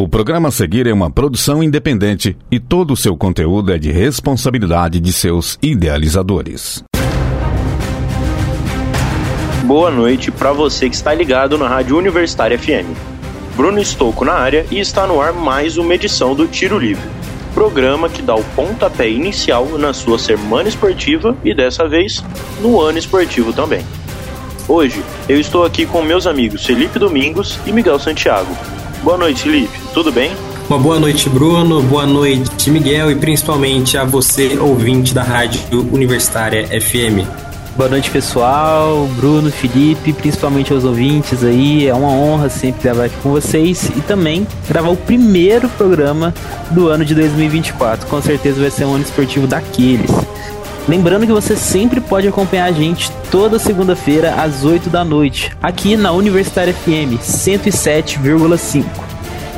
O programa a seguir é uma produção independente e todo o seu conteúdo é de responsabilidade de seus idealizadores. Boa noite para você que está ligado na Rádio Universitária FM. Bruno Estouco na área e está no ar mais uma edição do Tiro Livre, programa que dá o pontapé inicial na sua semana esportiva e dessa vez no ano esportivo também. Hoje eu estou aqui com meus amigos Felipe Domingos e Miguel Santiago Boa noite, Felipe. Tudo bem? Uma boa noite, Bruno. Boa noite, Miguel, e principalmente a você, ouvinte da Rádio Universitária FM. Boa noite, pessoal. Bruno, Felipe, principalmente aos ouvintes aí. É uma honra sempre gravar aqui com vocês e também gravar o primeiro programa do ano de 2024. Com certeza vai ser um ano esportivo daqueles. Lembrando que você sempre pode acompanhar a gente toda segunda-feira às 8 da noite, aqui na Universitária FM 107,5.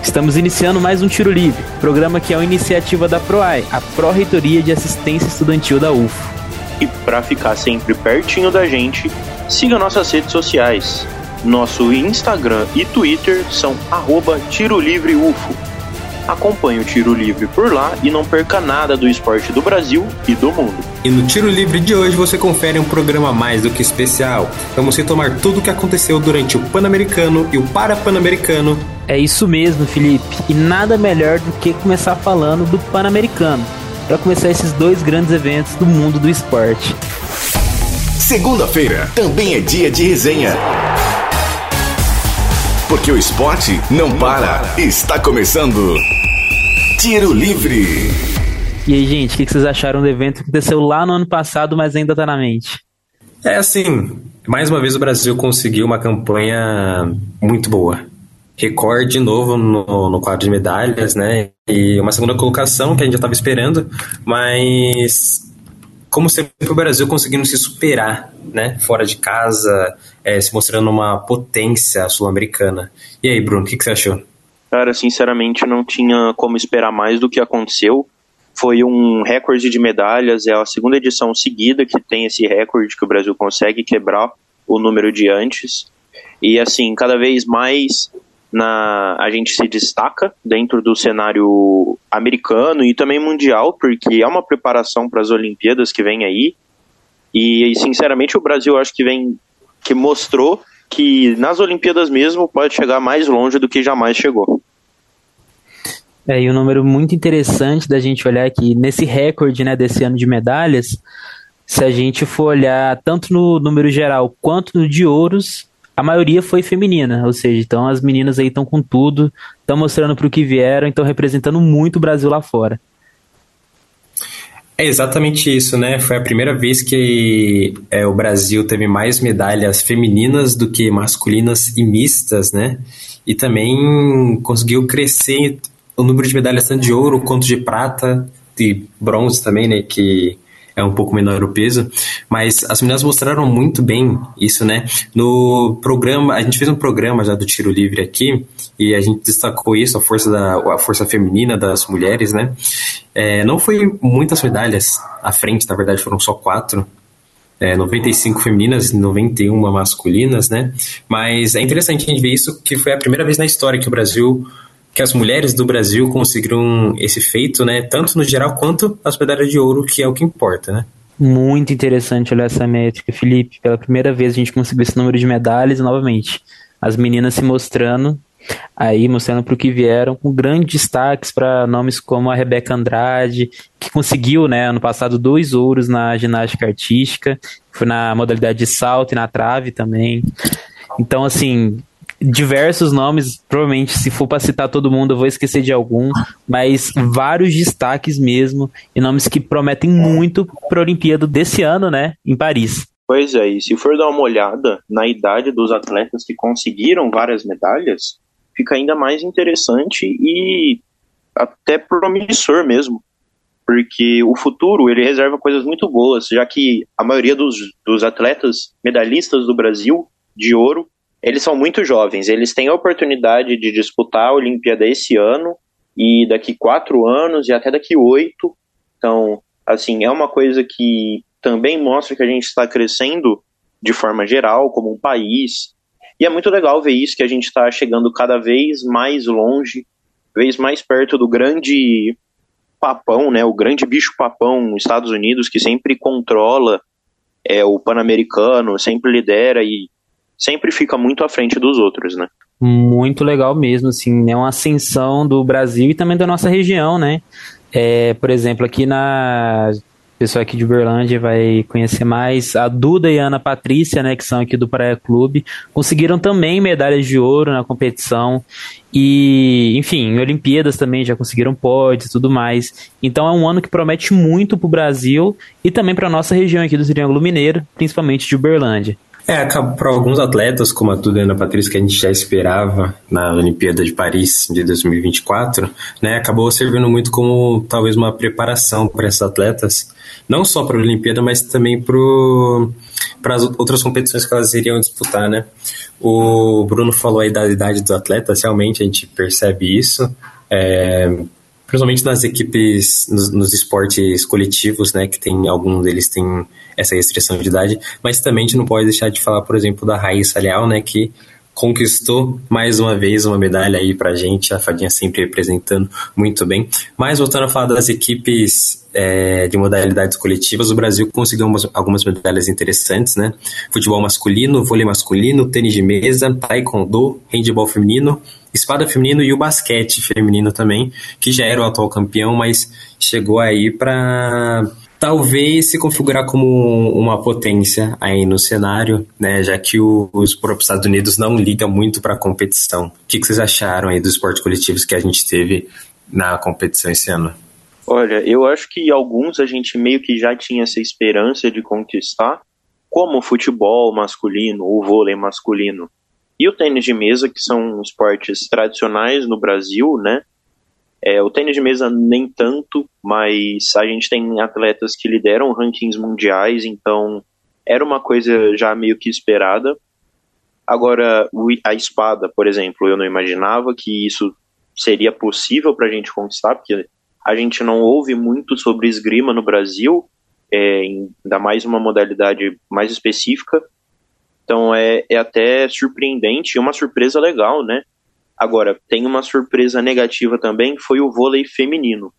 Estamos iniciando mais um Tiro Livre, programa que é uma iniciativa da PROAI, a Pró-Reitoria de Assistência Estudantil da UFO. E para ficar sempre pertinho da gente, siga nossas redes sociais. Nosso Instagram e Twitter são arroba Tiro Livre UFO Acompanhe o Tiro Livre por lá e não perca nada do esporte do Brasil e do mundo. E no Tiro Livre de hoje você confere um programa mais do que especial. Vamos retomar tudo o que aconteceu durante o Pan-Americano e o Para-Pan-Americano. É isso mesmo, Felipe. E nada melhor do que começar falando do Pan-Americano, para começar esses dois grandes eventos do mundo do esporte. Segunda-feira também é dia de resenha. Porque o esporte não para. Está começando. Tiro Livre. E aí, gente, o que vocês acharam do evento que aconteceu lá no ano passado, mas ainda tá na mente? É assim, mais uma vez o Brasil conseguiu uma campanha muito boa. Recorde de novo no, no quadro de medalhas, né? E uma segunda colocação que a gente já estava esperando, mas como sempre o Brasil conseguindo se superar, né? Fora de casa, é, se mostrando uma potência sul-americana. E aí, Bruno, o que, que você achou? Cara, sinceramente não tinha como esperar mais do que aconteceu. Foi um recorde de medalhas, é a segunda edição seguida que tem esse recorde que o Brasil consegue quebrar o número de antes. E assim, cada vez mais na, a gente se destaca dentro do cenário americano e também mundial, porque é uma preparação para as Olimpíadas que vem aí. E, sinceramente, o Brasil acho que vem que mostrou que nas Olimpíadas mesmo pode chegar mais longe do que jamais chegou. É, e um número muito interessante da gente olhar aqui nesse recorde né, desse ano de medalhas, se a gente for olhar tanto no número geral quanto no de ouros, a maioria foi feminina, ou seja, então as meninas aí estão com tudo, estão mostrando para o que vieram, estão representando muito o Brasil lá fora. É exatamente isso, né? Foi a primeira vez que é, o Brasil teve mais medalhas femininas do que masculinas e mistas, né? E também conseguiu crescer o número de medalhas tanto de ouro quanto de prata e bronze também, né? Que é um pouco menor o peso, mas as meninas mostraram muito bem isso, né? No programa, a gente fez um programa já do tiro livre aqui e a gente destacou isso, a força da a força feminina das mulheres, né? É, não foi muitas medalhas à frente, na verdade foram só quatro, é, 95 femininas e 91 masculinas, né? Mas é interessante a gente ver isso, que foi a primeira vez na história que o Brasil que as mulheres do Brasil conseguiram esse feito, né? Tanto no geral quanto as medalhas de ouro, que é o que importa, né? Muito interessante olhar essa métrica, Felipe. Pela primeira vez a gente conseguiu esse número de medalhas novamente as meninas se mostrando aí mostrando para o que vieram com grandes destaques para nomes como a Rebeca Andrade que conseguiu né ano passado dois ouros na ginástica artística foi na modalidade de salto e na trave também então assim diversos nomes, provavelmente se for para citar todo mundo eu vou esquecer de algum, mas vários destaques mesmo e nomes que prometem muito para a Olimpíada desse ano, né, em Paris. Pois é, e se for dar uma olhada na idade dos atletas que conseguiram várias medalhas, fica ainda mais interessante e até promissor mesmo. Porque o futuro ele reserva coisas muito boas, já que a maioria dos, dos atletas medalhistas do Brasil de ouro eles são muito jovens, eles têm a oportunidade de disputar a Olimpíada esse ano e daqui quatro anos e até daqui oito. Então, assim, é uma coisa que também mostra que a gente está crescendo de forma geral, como um país. E é muito legal ver isso, que a gente está chegando cada vez mais longe vez mais perto do grande papão, né, o grande bicho papão Estados Unidos que sempre controla é, o pan-americano, sempre lidera e sempre fica muito à frente dos outros, né? Muito legal mesmo, assim, é uma ascensão do Brasil e também da nossa região, né? É, por exemplo, aqui na pessoal aqui de Uberlândia vai conhecer mais. A Duda e a Ana Patrícia, né, que são aqui do Praia Clube, conseguiram também medalhas de ouro na competição. E, enfim, em Olimpíadas também já conseguiram pódios e tudo mais. Então é um ano que promete muito para o Brasil e também para nossa região aqui do Triângulo Mineiro, principalmente de Uberlândia. É, para alguns atletas, como a Duda e a Ana Patrícia, que a gente já esperava na Olimpíada de Paris de 2024, né, acabou servindo muito como talvez uma preparação para esses atletas, não só para a Olimpíada, mas também para as outras competições que elas iriam disputar, né? O Bruno falou aí da idade dos atletas, realmente a gente percebe isso. É, principalmente nas equipes, nos, nos, esportes coletivos, né, que tem alguns deles têm essa restrição de idade, mas também a gente não pode deixar de falar, por exemplo, da Raíssa Leal, né, que conquistou mais uma vez uma medalha aí pra gente, a Fadinha sempre representando muito bem. Mas voltando a falar das equipes é, de modalidades coletivas, o Brasil conseguiu umas, algumas medalhas interessantes, né? Futebol masculino, vôlei masculino, tênis de mesa, taekwondo, handebol feminino, espada feminino e o basquete feminino também, que já era o atual campeão, mas chegou aí para talvez se configurar como uma potência aí no cenário, né, já que os próprios Estados Unidos não ligam muito para a competição. O que, que vocês acharam aí dos esportes coletivos que a gente teve na competição esse ano? Olha, eu acho que alguns a gente meio que já tinha essa esperança de conquistar, como o futebol masculino, o vôlei masculino e o tênis de mesa, que são esportes tradicionais no Brasil, né? É, o tênis de mesa nem tanto, mas a gente tem atletas que lideram rankings mundiais, então era uma coisa já meio que esperada. Agora, a espada, por exemplo, eu não imaginava que isso seria possível para a gente conquistar, porque a gente não ouve muito sobre esgrima no Brasil, é, ainda mais uma modalidade mais específica. Então é, é até surpreendente e uma surpresa legal, né? Agora, tem uma surpresa negativa também, foi o vôlei feminino.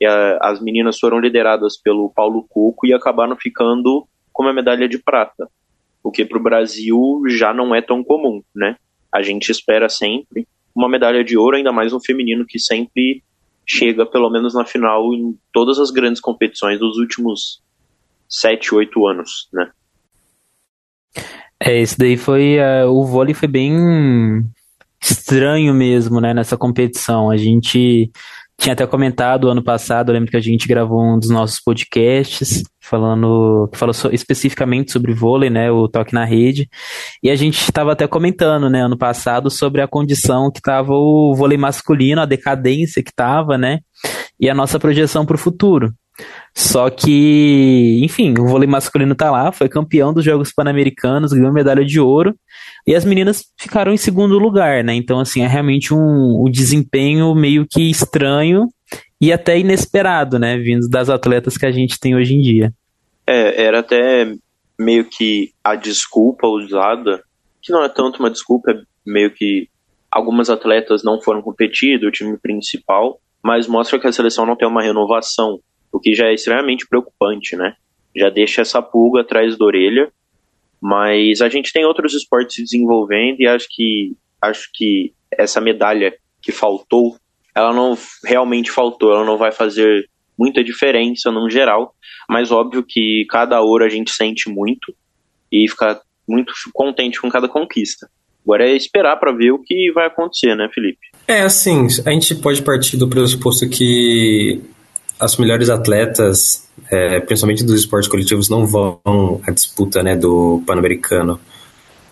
A, as meninas foram lideradas pelo Paulo Cuco e acabaram ficando com uma medalha de prata, o que para o Brasil já não é tão comum, né? A gente espera sempre uma medalha de ouro, ainda mais no feminino, que sempre chega pelo menos na final em todas as grandes competições dos últimos sete, oito anos, né? É, esse daí foi. Uh, o vôlei foi bem estranho mesmo, né, nessa competição. A gente tinha até comentado ano passado, eu lembro que a gente gravou um dos nossos podcasts falando que falou so, especificamente sobre vôlei, né, o toque na rede. E a gente estava até comentando, né, ano passado sobre a condição que estava o vôlei masculino, a decadência que estava, né, e a nossa projeção para o futuro. Só que, enfim, o vôlei masculino tá lá, foi campeão dos Jogos Pan-Americanos, ganhou medalha de ouro, e as meninas ficaram em segundo lugar, né? Então, assim, é realmente um, um desempenho meio que estranho e até inesperado, né? Vindo das atletas que a gente tem hoje em dia. É, era até meio que a desculpa usada, que não é tanto uma desculpa, é meio que algumas atletas não foram competir do time principal, mas mostra que a seleção não tem uma renovação o que já é extremamente preocupante, né? Já deixa essa pulga atrás da orelha, mas a gente tem outros esportes se desenvolvendo e acho que acho que essa medalha que faltou, ela não realmente faltou, ela não vai fazer muita diferença no geral, mas óbvio que cada ouro a gente sente muito e fica muito contente com cada conquista. Agora é esperar para ver o que vai acontecer, né, Felipe? É, assim, a gente pode partir do pressuposto que as melhores atletas, é, principalmente dos esportes coletivos, não vão à disputa né, do Pan-Americano.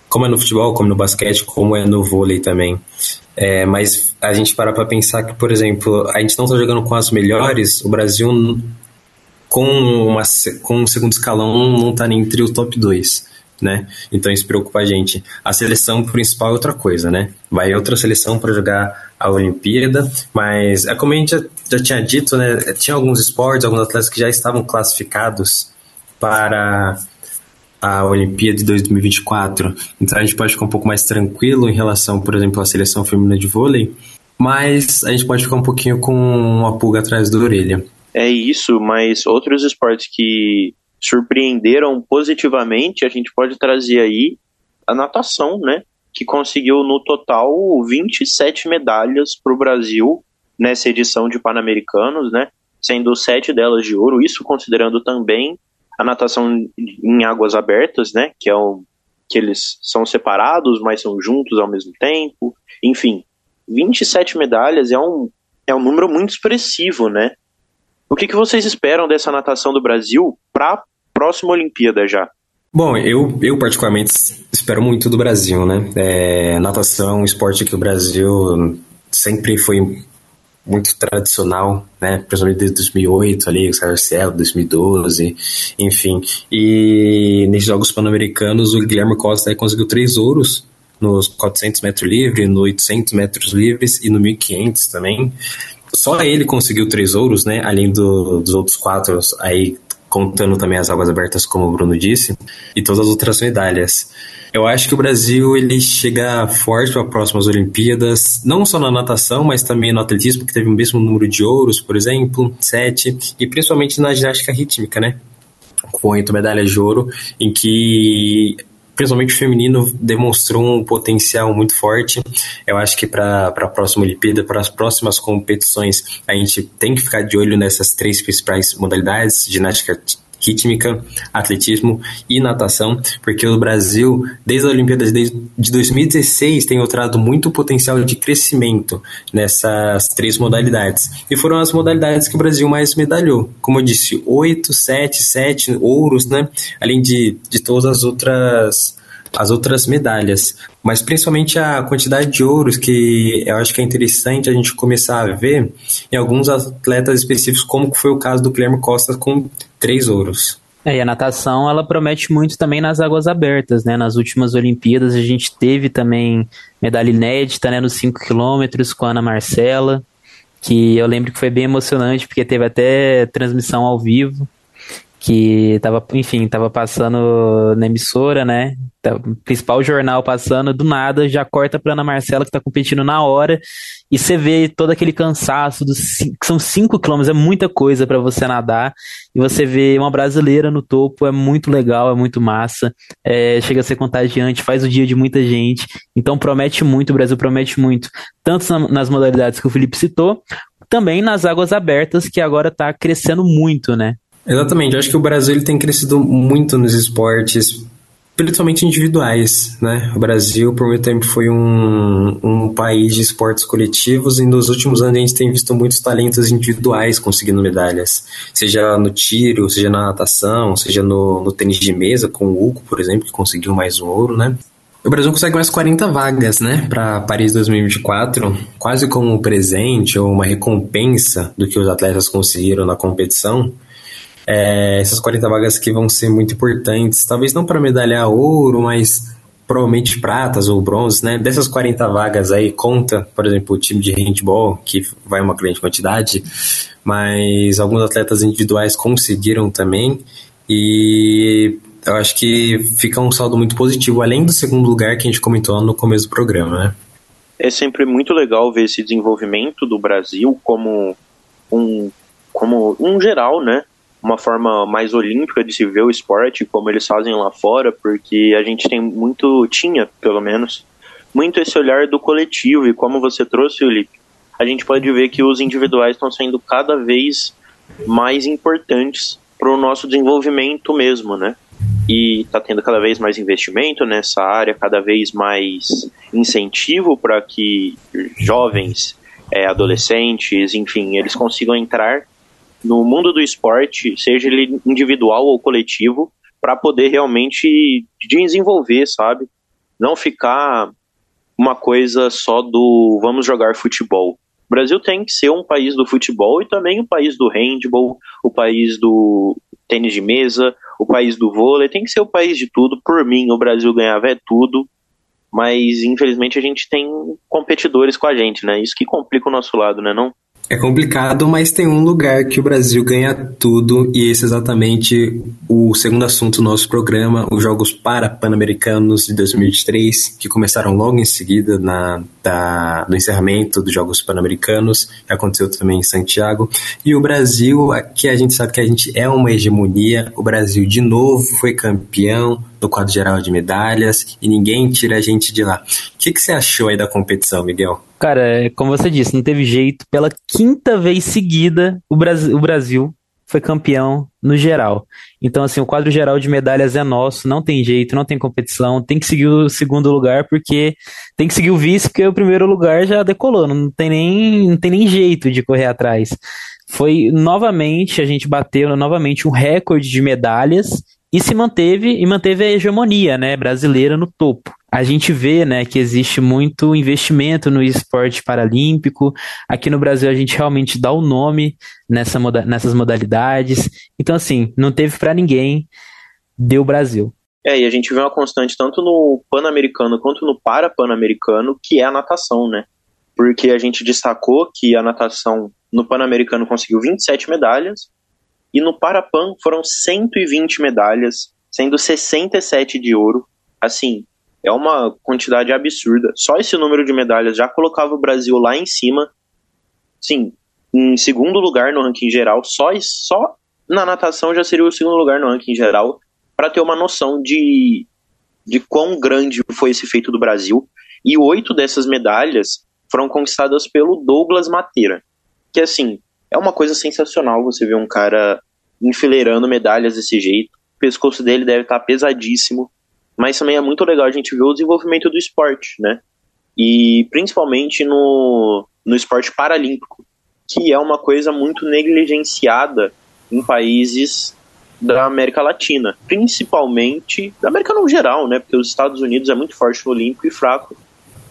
Como é no futebol, como no basquete, como é no vôlei também. É, mas a gente para para pensar que, por exemplo, a gente não está jogando com as melhores, o Brasil com, uma, com um segundo escalão não está nem entre o top 2 né? Então isso preocupa a gente. A seleção principal é outra coisa, né? Vai outra seleção para jogar a Olimpíada, mas é como a gente já, já, tinha dito, né? Tinha alguns esportes, alguns atletas que já estavam classificados para a Olimpíada de 2024. Então a gente pode ficar um pouco mais tranquilo em relação, por exemplo, à seleção feminina de vôlei, mas a gente pode ficar um pouquinho com uma pulga atrás da orelha. É isso, mas outros esportes que surpreenderam positivamente, a gente pode trazer aí a natação, né? Que conseguiu no total 27 medalhas para o Brasil nessa edição de Pan-Americanos, né? Sendo sete delas de ouro, isso considerando também a natação em águas abertas, né? Que é um, que eles são separados, mas são juntos ao mesmo tempo. Enfim, 27 medalhas é um, é um número muito expressivo, né? O que, que vocês esperam dessa natação do Brasil para a próxima Olimpíada já? Bom, eu, eu particularmente espero muito do Brasil, né? É, natação esporte que o Brasil sempre foi muito tradicional, né? Principalmente desde 2008 ali, o Sarcel, 2012, enfim. E nesses Jogos Pan-Americanos, o Guilherme Costa conseguiu três ouros nos 400 metros livres, no 800 metros livres e no 1500 também. Só ele conseguiu três ouros, né? Além do, dos outros quatro aí contando também as águas abertas, como o Bruno disse, e todas as outras medalhas. Eu acho que o Brasil ele chega forte para as próximas Olimpíadas, não só na natação, mas também no atletismo, que teve o mesmo número de ouros, por exemplo, sete, e principalmente na ginástica rítmica, né? Com oito medalhas de ouro, em que principalmente o feminino demonstrou um potencial muito forte. Eu acho que para a próxima Olimpíada, para as próximas competições, a gente tem que ficar de olho nessas três principais modalidades: ginástica rítmica, atletismo e natação, porque o Brasil, desde a Olimpíada de 2016, tem mostrado muito potencial de crescimento nessas três modalidades. E foram as modalidades que o Brasil mais medalhou. Como eu disse, 8, 7, 7 ouros, né? Além de, de todas as outras as outras medalhas, mas principalmente a quantidade de ouros que eu acho que é interessante a gente começar a ver em alguns atletas específicos, como foi o caso do Guilherme Costa com três ouros. É, e a natação ela promete muito também nas águas abertas, né? Nas últimas Olimpíadas a gente teve também medalha inédita, né? Nos 5 quilômetros com a Ana Marcela, que eu lembro que foi bem emocionante porque teve até transmissão ao vivo que tava, enfim, tava passando na emissora, né? Tá, principal jornal passando, do nada já corta pra Ana Marcela que tá competindo na hora e você vê todo aquele cansaço dos são 5 quilômetros, é muita coisa para você nadar e você vê uma brasileira no topo, é muito legal, é muito massa, é, chega a ser contagiante, faz o dia de muita gente, então promete muito, o Brasil promete muito, tanto nas modalidades que o Felipe citou, também nas águas abertas, que agora tá crescendo muito, né? Exatamente, eu acho que o Brasil ele tem crescido muito nos esportes, principalmente individuais, né? O Brasil, por muito tempo, foi um, um país de esportes coletivos e nos últimos anos a gente tem visto muitos talentos individuais conseguindo medalhas, seja no tiro, seja na natação, seja no, no tênis de mesa, com o Hugo, por exemplo, que conseguiu mais um ouro, né? O Brasil consegue mais 40 vagas, né, para Paris 2024, quase como um presente ou uma recompensa do que os atletas conseguiram na competição. É, essas 40 vagas que vão ser muito importantes, talvez não para medalhar ouro, mas provavelmente pratas ou bronze, né? Dessas 40 vagas aí, conta, por exemplo, o time de handball, que vai uma grande quantidade, mas alguns atletas individuais conseguiram também, e eu acho que fica um saldo muito positivo, além do segundo lugar que a gente comentou no começo do programa, né? É sempre muito legal ver esse desenvolvimento do Brasil como um, como um geral, né? Uma forma mais olímpica de se ver o esporte, como eles fazem lá fora, porque a gente tem muito, tinha pelo menos, muito esse olhar do coletivo, e como você trouxe, Felipe, a gente pode ver que os individuais estão sendo cada vez mais importantes para o nosso desenvolvimento mesmo, né? E está tendo cada vez mais investimento nessa área, cada vez mais incentivo para que jovens, é, adolescentes, enfim, eles consigam entrar no mundo do esporte, seja ele individual ou coletivo, para poder realmente desenvolver, sabe? Não ficar uma coisa só do vamos jogar futebol. O Brasil tem que ser um país do futebol e também o país do handball, o país do tênis de mesa, o país do vôlei, tem que ser o país de tudo. Por mim, o Brasil ganhava é tudo, mas infelizmente a gente tem competidores com a gente, né? Isso que complica o nosso lado, né, não? É complicado, mas tem um lugar que o Brasil ganha tudo, e esse é exatamente o segundo assunto do nosso programa, os Jogos Para-Pan-Americanos de 2023, que começaram logo em seguida na, da, do encerramento dos Jogos Pan-Americanos, que aconteceu também em Santiago. E o Brasil, que a gente sabe que a gente é uma hegemonia, o Brasil de novo foi campeão no quadro geral de medalhas, e ninguém tira a gente de lá. O que, que você achou aí da competição, Miguel? Cara, é como você disse, não teve jeito. Pela quinta vez seguida, o Brasil, o Brasil foi campeão no geral. Então, assim, o quadro geral de medalhas é nosso, não tem jeito, não tem competição, tem que seguir o segundo lugar, porque tem que seguir o vice, porque o primeiro lugar já decolou, não tem nem, não tem nem jeito de correr atrás. Foi novamente, a gente bateu novamente um recorde de medalhas e se manteve e manteve a hegemonia, né, brasileira no topo a gente vê né, que existe muito investimento no esporte paralímpico. Aqui no Brasil a gente realmente dá o nome nessa moda nessas modalidades. Então, assim, não teve para ninguém, deu Brasil. É, e a gente vê uma constante tanto no Pan-Americano quanto no Para-Pan-Americano, que é a natação, né? Porque a gente destacou que a natação no Pan-Americano conseguiu 27 medalhas e no Para-Pan foram 120 medalhas, sendo 67 de ouro. Assim, é uma quantidade absurda. Só esse número de medalhas já colocava o Brasil lá em cima. Sim, em segundo lugar no ranking geral. Só, só na natação já seria o segundo lugar no ranking geral. Para ter uma noção de, de quão grande foi esse feito do Brasil. E oito dessas medalhas foram conquistadas pelo Douglas Mateira. Que assim, é uma coisa sensacional você ver um cara enfileirando medalhas desse jeito. O pescoço dele deve estar pesadíssimo mas também é muito legal a gente ver o desenvolvimento do esporte, né? E principalmente no, no esporte paralímpico, que é uma coisa muito negligenciada em países da América Latina, principalmente da América no geral, né? Porque os Estados Unidos é muito forte no Olímpico e fraco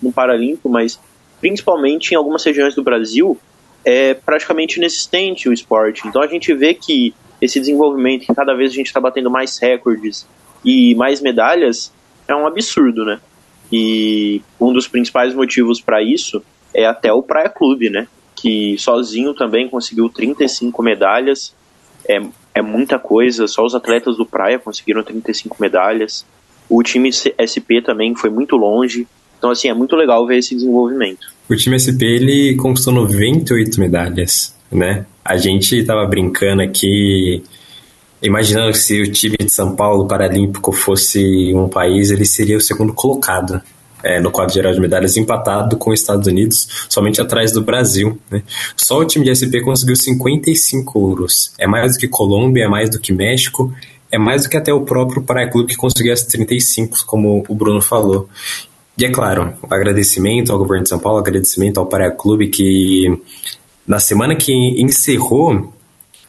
no Paralímpico, mas principalmente em algumas regiões do Brasil é praticamente inexistente o esporte. Então a gente vê que esse desenvolvimento, que cada vez a gente está batendo mais recordes e mais medalhas é um absurdo, né? E um dos principais motivos para isso é até o Praia Clube, né? Que sozinho também conseguiu 35 medalhas. É, é muita coisa, só os atletas do Praia conseguiram 35 medalhas. O time SP também foi muito longe. Então, assim, é muito legal ver esse desenvolvimento. O time SP, ele conquistou 98 medalhas, né? A gente tava brincando aqui Imaginando que se o time de São Paulo Paralímpico fosse um país, ele seria o segundo colocado é, no quadro geral de medalhas, empatado com os Estados Unidos, somente atrás do Brasil. Né? Só o time de SP conseguiu 55 ouros. É mais do que Colômbia, é mais do que México, é mais do que até o próprio Clube que conseguiu as 35, como o Bruno falou. E é claro, agradecimento ao governo de São Paulo, agradecimento ao Praia Clube que na semana que encerrou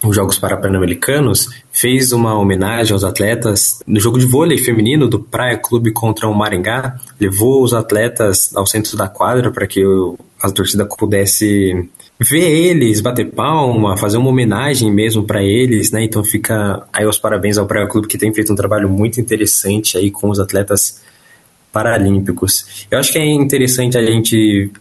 os Jogos Pan-Americanos, fez uma homenagem aos atletas no jogo de vôlei feminino do Praia Clube contra o Maringá, levou os atletas ao centro da quadra para que a torcida pudesse ver eles, bater palma, fazer uma homenagem mesmo para eles, né? Então fica aí os parabéns ao Praia Clube que tem feito um trabalho muito interessante aí com os atletas paralímpicos. Eu acho que é interessante a gente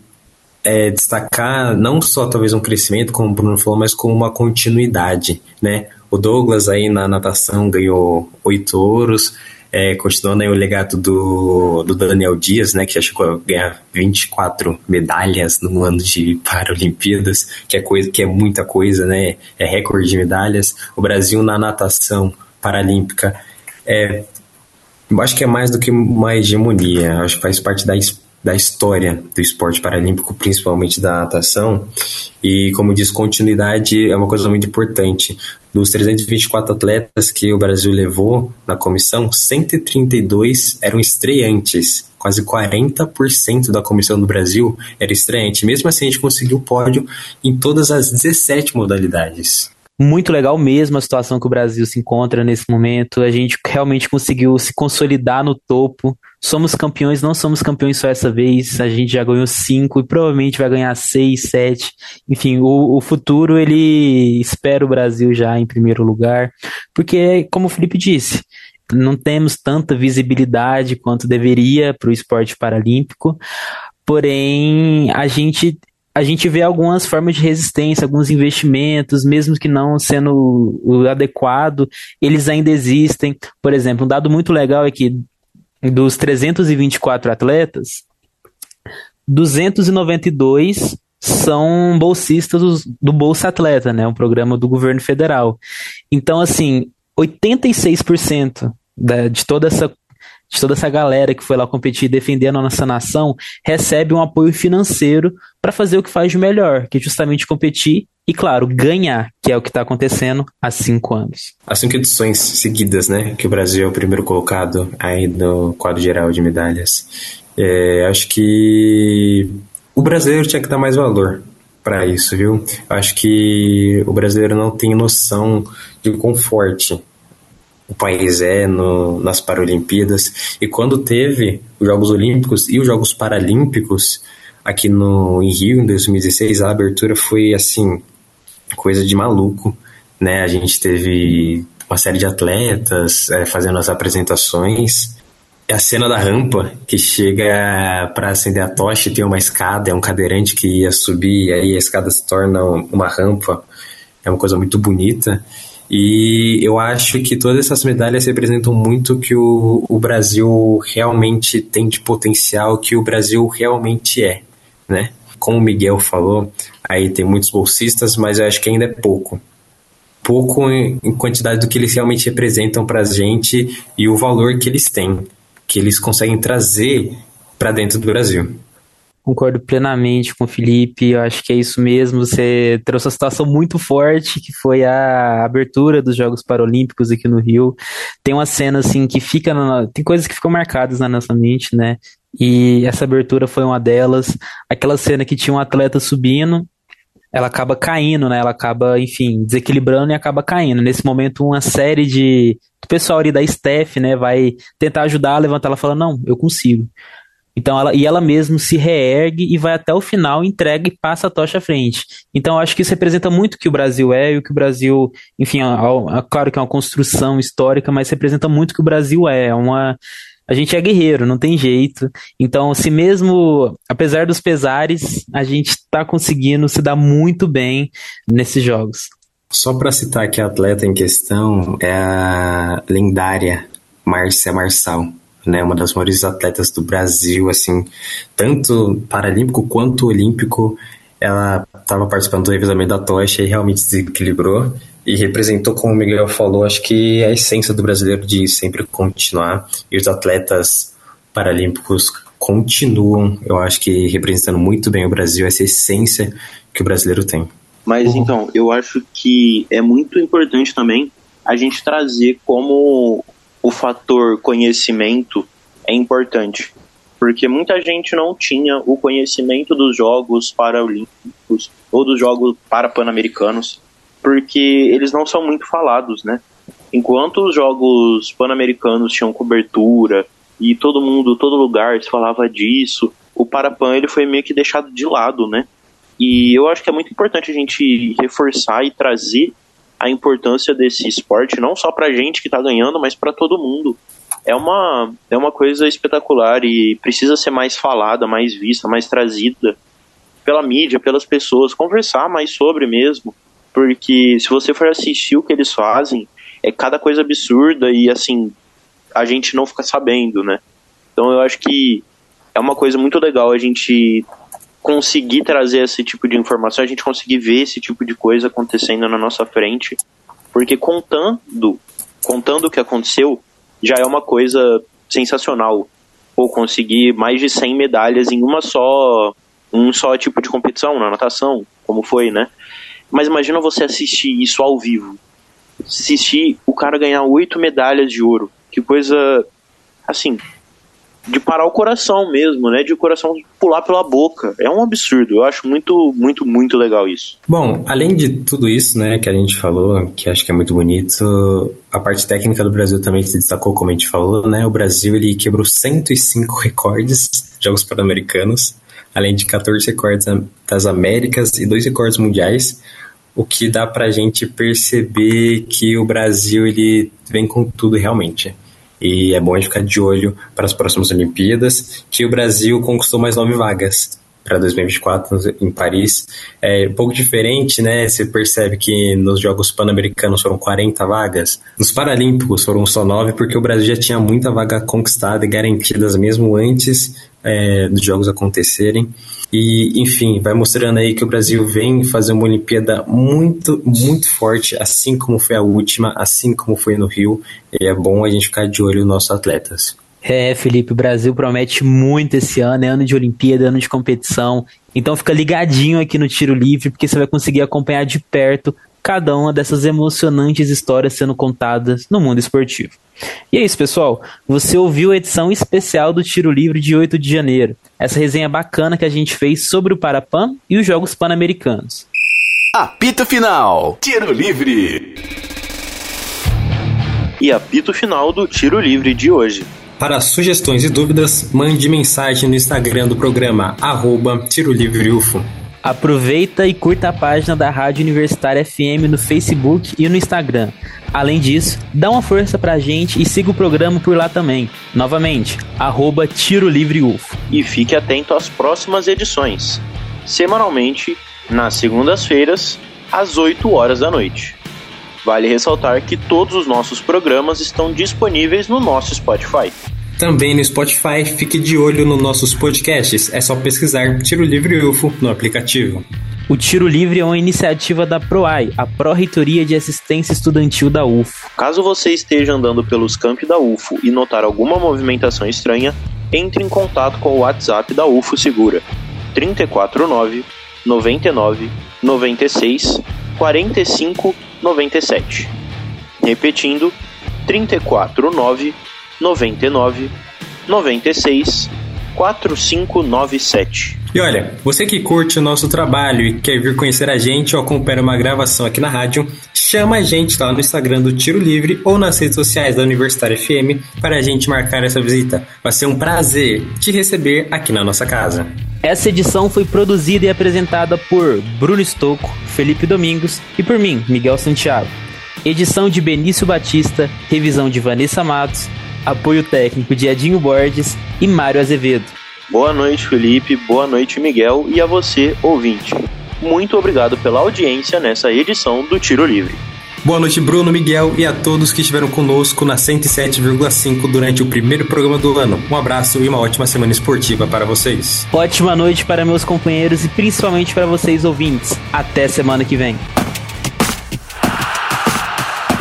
é, destacar não só talvez um crescimento, como o Bruno falou, mas como uma continuidade, né? O Douglas aí na natação ganhou oito ouros, é, continuando aí o legado do, do Daniel Dias, né, que já chegou a ganhar 24 medalhas no ano de Paralimpíadas, que é, coisa, que é muita coisa, né, é recorde de medalhas. O Brasil na natação paralímpica é, eu acho que é mais do que uma hegemonia, acho que faz parte da da história do esporte paralímpico, principalmente da natação. E, como diz, continuidade é uma coisa muito importante. Dos 324 atletas que o Brasil levou na comissão, 132 eram estreantes. Quase 40% da comissão do Brasil era estreante. Mesmo assim, a gente conseguiu pódio em todas as 17 modalidades muito legal mesmo a situação que o Brasil se encontra nesse momento. A gente realmente conseguiu se consolidar no topo. Somos campeões, não somos campeões só essa vez. A gente já ganhou cinco e provavelmente vai ganhar seis, sete. Enfim, o, o futuro ele espera o Brasil já em primeiro lugar, porque como o Felipe disse, não temos tanta visibilidade quanto deveria para o esporte paralímpico. Porém, a gente a gente vê algumas formas de resistência, alguns investimentos, mesmo que não sendo o adequado, eles ainda existem. Por exemplo, um dado muito legal é que dos 324 atletas, 292 são bolsistas do Bolsa Atleta, né, um programa do governo federal. Então, assim, 86% da, de toda essa de toda essa galera que foi lá competir defendendo a nossa nação recebe um apoio financeiro para fazer o que faz de melhor, que é justamente competir e, claro, ganhar, que é o que está acontecendo há cinco anos. Há cinco edições seguidas, né, que o Brasil é o primeiro colocado aí no quadro geral de medalhas. É, acho que o brasileiro tinha que dar mais valor para isso, viu? Acho que o brasileiro não tem noção de quão forte o país é no, nas Paralimpíadas. E quando teve os Jogos Olímpicos e os Jogos Paralímpicos aqui no, em Rio, em 2016, a abertura foi assim, coisa de maluco. Né? A gente teve uma série de atletas é, fazendo as apresentações. É a cena da rampa que chega para acender a tocha e tem uma escada, é um cadeirante que ia subir, e aí a escada se torna uma rampa. É uma coisa muito bonita. E eu acho que todas essas medalhas representam muito que o, o Brasil realmente tem de potencial, que o Brasil realmente é, né? Como o Miguel falou, aí tem muitos bolsistas, mas eu acho que ainda é pouco. Pouco em, em quantidade do que eles realmente representam para a gente e o valor que eles têm, que eles conseguem trazer para dentro do Brasil. Concordo plenamente com o Felipe, eu acho que é isso mesmo. Você trouxe uma situação muito forte, que foi a abertura dos Jogos Paralímpicos aqui no Rio. Tem uma cena assim que fica. Na... Tem coisas que ficam marcadas na nossa mente, né? E essa abertura foi uma delas. Aquela cena que tinha um atleta subindo, ela acaba caindo, né? Ela acaba, enfim, desequilibrando e acaba caindo. Nesse momento, uma série de. O pessoal ali da staff, né, vai tentar ajudar a levantar. Ela fala: Não, eu consigo. Então ela e ela mesmo se reergue e vai até o final, entrega e passa a tocha à frente. Então acho que isso representa muito o que o Brasil é e o que o Brasil, enfim, é, é, claro que é uma construção histórica, mas representa muito o que o Brasil é, é uma a gente é guerreiro, não tem jeito. Então, se mesmo, apesar dos pesares, a gente está conseguindo se dar muito bem nesses jogos. Só para citar que a atleta em questão é a lendária Márcia Marçal né, uma das maiores atletas do Brasil, assim, tanto paralímpico quanto olímpico. Ela estava participando do revezamento da tocha e realmente se desequilibrou e representou, como o Miguel falou, acho que a essência do brasileiro de sempre continuar e os atletas paralímpicos continuam, eu acho que representando muito bem o Brasil, essa essência que o brasileiro tem. Mas uhum. então, eu acho que é muito importante também a gente trazer como o fator conhecimento é importante, porque muita gente não tinha o conhecimento dos Jogos Paralímpicos ou dos Jogos Parapan-Americanos, porque eles não são muito falados, né? Enquanto os Jogos Pan-Americanos tinham cobertura e todo mundo, todo lugar falava disso, o Parapan ele foi meio que deixado de lado, né? E eu acho que é muito importante a gente reforçar e trazer a importância desse esporte, não só pra gente que tá ganhando, mas para todo mundo. É uma, é uma coisa espetacular e precisa ser mais falada, mais vista, mais trazida pela mídia, pelas pessoas, conversar mais sobre mesmo. Porque se você for assistir o que eles fazem, é cada coisa absurda e assim, a gente não fica sabendo, né? Então eu acho que é uma coisa muito legal a gente conseguir trazer esse tipo de informação, a gente conseguir ver esse tipo de coisa acontecendo na nossa frente, porque contando, contando o que aconteceu, já é uma coisa sensacional. Ou conseguir mais de 100 medalhas em uma só, um só tipo de competição, na natação, como foi, né? Mas imagina você assistir isso ao vivo. Assistir o cara ganhar oito medalhas de ouro. Que coisa, assim, de parar o coração mesmo, né? De o coração pular pela boca. É um absurdo. Eu acho muito, muito, muito legal isso. Bom, além de tudo isso, né, que a gente falou, que acho que é muito bonito, a parte técnica do Brasil também se destacou, como a gente falou, né? O Brasil ele quebrou 105 recordes de Jogos Pan-Americanos, além de 14 recordes das Américas e dois recordes mundiais. O que dá pra gente perceber que o Brasil ele vem com tudo realmente. E é bom a gente ficar de olho para as próximas Olimpíadas, que o Brasil conquistou mais nove vagas. para 2024 em Paris. É um pouco diferente, né? Você percebe que nos Jogos Pan-Americanos foram 40 vagas, nos Paralímpicos foram só 9, porque o Brasil já tinha muita vaga conquistada e garantidas mesmo antes é, dos Jogos acontecerem. E, enfim, vai mostrando aí que o Brasil vem fazer uma Olimpíada muito, muito forte, assim como foi a última, assim como foi no Rio. E é bom a gente ficar de olho nos nossos atletas. É, Felipe, o Brasil promete muito esse ano, é ano de Olimpíada, ano de competição. Então fica ligadinho aqui no Tiro Livre, porque você vai conseguir acompanhar de perto cada uma dessas emocionantes histórias sendo contadas no mundo esportivo. E é isso, pessoal. Você ouviu a edição especial do Tiro Livre de 8 de janeiro. Essa resenha bacana que a gente fez sobre o Parapan e os Jogos Pan-Americanos. Apito final. Tiro Livre. E apito final do Tiro Livre de hoje. Para sugestões e dúvidas, mande mensagem no Instagram do programa, arroba Tiro Livre UFO. Aproveita e curta a página da Rádio Universitária FM no Facebook e no Instagram. Além disso, dá uma força pra gente e siga o programa por lá também. Novamente, arroba Tiro Livre UFO. E fique atento às próximas edições. Semanalmente, nas segundas-feiras, às 8 horas da noite. Vale ressaltar que todos os nossos programas estão disponíveis no nosso Spotify. Também no Spotify, fique de olho nos nossos podcasts. É só pesquisar Tiro Livre UFO no aplicativo. O Tiro Livre é uma iniciativa da PROAI, a Pró-Reitoria de Assistência Estudantil da UFO. Caso você esteja andando pelos campos da UFO e notar alguma movimentação estranha, entre em contato com o WhatsApp da UFO Segura 349 99 96 45 97. Repetindo, 349 99 96 4597. E olha, você que curte o nosso trabalho e quer vir conhecer a gente ou acompanhar uma gravação aqui na rádio, chama a gente lá no Instagram do Tiro Livre ou nas redes sociais da Universitária FM para a gente marcar essa visita. Vai ser um prazer te receber aqui na nossa casa. Essa edição foi produzida e apresentada por Bruno Stocco, Felipe Domingos e por mim, Miguel Santiago. Edição de Benício Batista, revisão de Vanessa Matos, apoio técnico de Edinho Borges e Mário Azevedo. Boa noite, Felipe. Boa noite, Miguel. E a você, ouvinte. Muito obrigado pela audiência nessa edição do Tiro Livre. Boa noite, Bruno, Miguel e a todos que estiveram conosco na 107,5 durante o primeiro programa do ano. Um abraço e uma ótima semana esportiva para vocês. Ótima noite para meus companheiros e principalmente para vocês ouvintes. Até semana que vem.